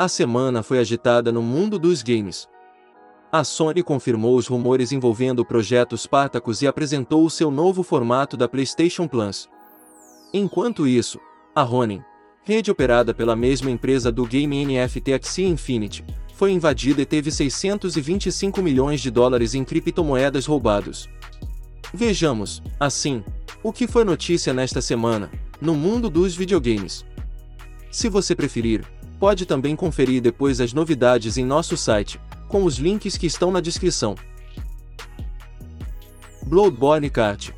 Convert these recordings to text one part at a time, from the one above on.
A semana foi agitada no mundo dos games. A Sony confirmou os rumores envolvendo o projeto Spartacus e apresentou o seu novo formato da PlayStation Plus. Enquanto isso, a Ronin, rede operada pela mesma empresa do game NFT Axie Infinity, foi invadida e teve 625 milhões de dólares em criptomoedas roubados. Vejamos, assim, o que foi notícia nesta semana, no mundo dos videogames. Se você preferir, pode também conferir depois as novidades em nosso site, com os links que estão na descrição. Bloodborne Kart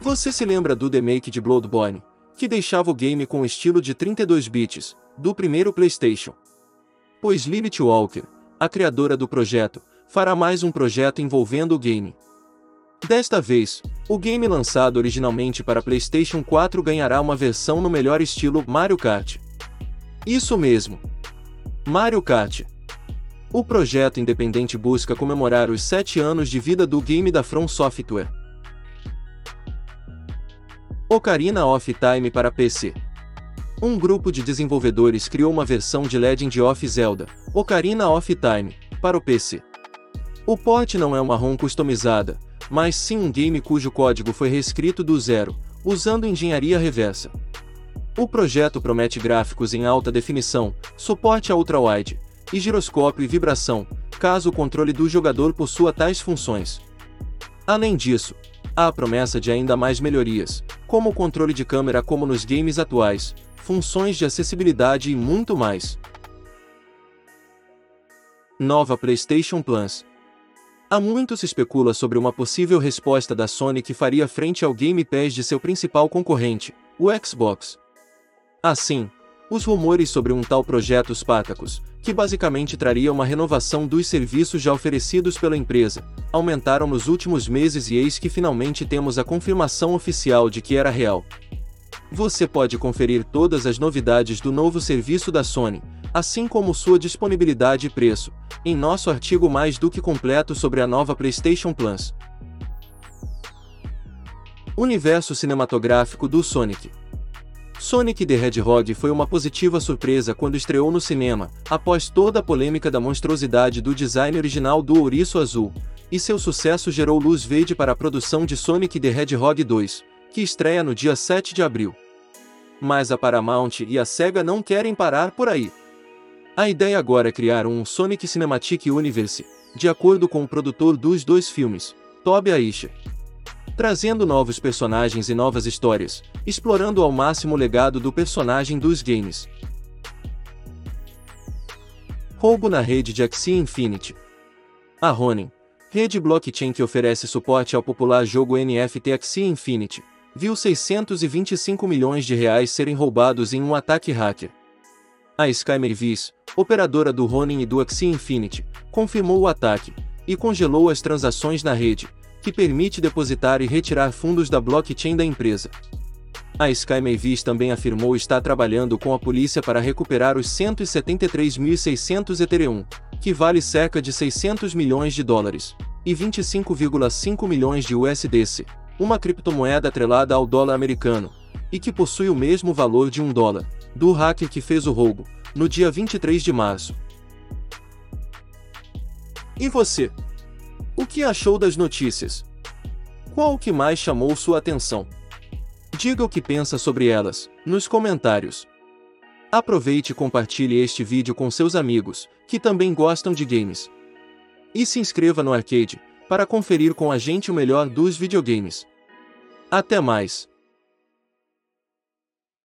Você se lembra do remake de Bloodborne, que deixava o game com estilo de 32 bits, do primeiro PlayStation? Pois Lilith Walker, a criadora do projeto, fará mais um projeto envolvendo o game. Desta vez, o game lançado originalmente para PlayStation 4 ganhará uma versão no melhor estilo Mario Kart. Isso mesmo. Mario Kart. O projeto independente busca comemorar os 7 anos de vida do game da From Software. Ocarina of Time para PC um grupo de desenvolvedores criou uma versão de Legend of Zelda, Ocarina of Time, para o PC. O port não é uma ROM customizada, mas sim um game cujo código foi reescrito do zero, usando engenharia reversa. O projeto promete gráficos em alta definição, suporte a ultrawide, e giroscópio e vibração, caso o controle do jogador possua tais funções. Além disso, há a promessa de ainda mais melhorias, como o controle de câmera como nos games atuais, funções de acessibilidade e muito mais. Nova PlayStation Plus Há muito se especula sobre uma possível resposta da Sony que faria frente ao Game Pass de seu principal concorrente, o Xbox. Assim, os rumores sobre um tal projeto Spartacus, que basicamente traria uma renovação dos serviços já oferecidos pela empresa, aumentaram nos últimos meses e eis que finalmente temos a confirmação oficial de que era real. Você pode conferir todas as novidades do novo serviço da Sony, assim como sua disponibilidade e preço, em nosso artigo mais do que completo sobre a nova PlayStation Plus. Universo cinematográfico do Sonic Sonic the Hedgehog foi uma positiva surpresa quando estreou no cinema, após toda a polêmica da monstruosidade do design original do ouriço azul, e seu sucesso gerou luz verde para a produção de Sonic the Hedgehog 2, que estreia no dia 7 de abril. Mas a Paramount e a SEGA não querem parar por aí. A ideia agora é criar um Sonic Cinematic Universe, de acordo com o produtor dos dois filmes, Toby Aisha. Trazendo novos personagens e novas histórias, explorando ao máximo o legado do personagem dos games. Roubo na rede de Axie Infinity. A Ronin, rede blockchain que oferece suporte ao popular jogo NFT Axie Infinity, viu 625 milhões de reais serem roubados em um ataque hacker. A Sky Mavis, operadora do Ronin e do Axie Infinity, confirmou o ataque e congelou as transações na rede, que permite depositar e retirar fundos da blockchain da empresa. A Sky Mavis também afirmou estar trabalhando com a polícia para recuperar os 173.600 Ethereum, que vale cerca de 600 milhões de dólares, e 25,5 milhões de USDC, uma criptomoeda atrelada ao dólar americano, e que possui o mesmo valor de um dólar, do hacker que fez o roubo, no dia 23 de março. E você? O que achou das notícias? Qual o que mais chamou sua atenção? Diga o que pensa sobre elas, nos comentários. Aproveite e compartilhe este vídeo com seus amigos, que também gostam de games. E se inscreva no Arcade, para conferir com a gente o melhor dos videogames. Até mais!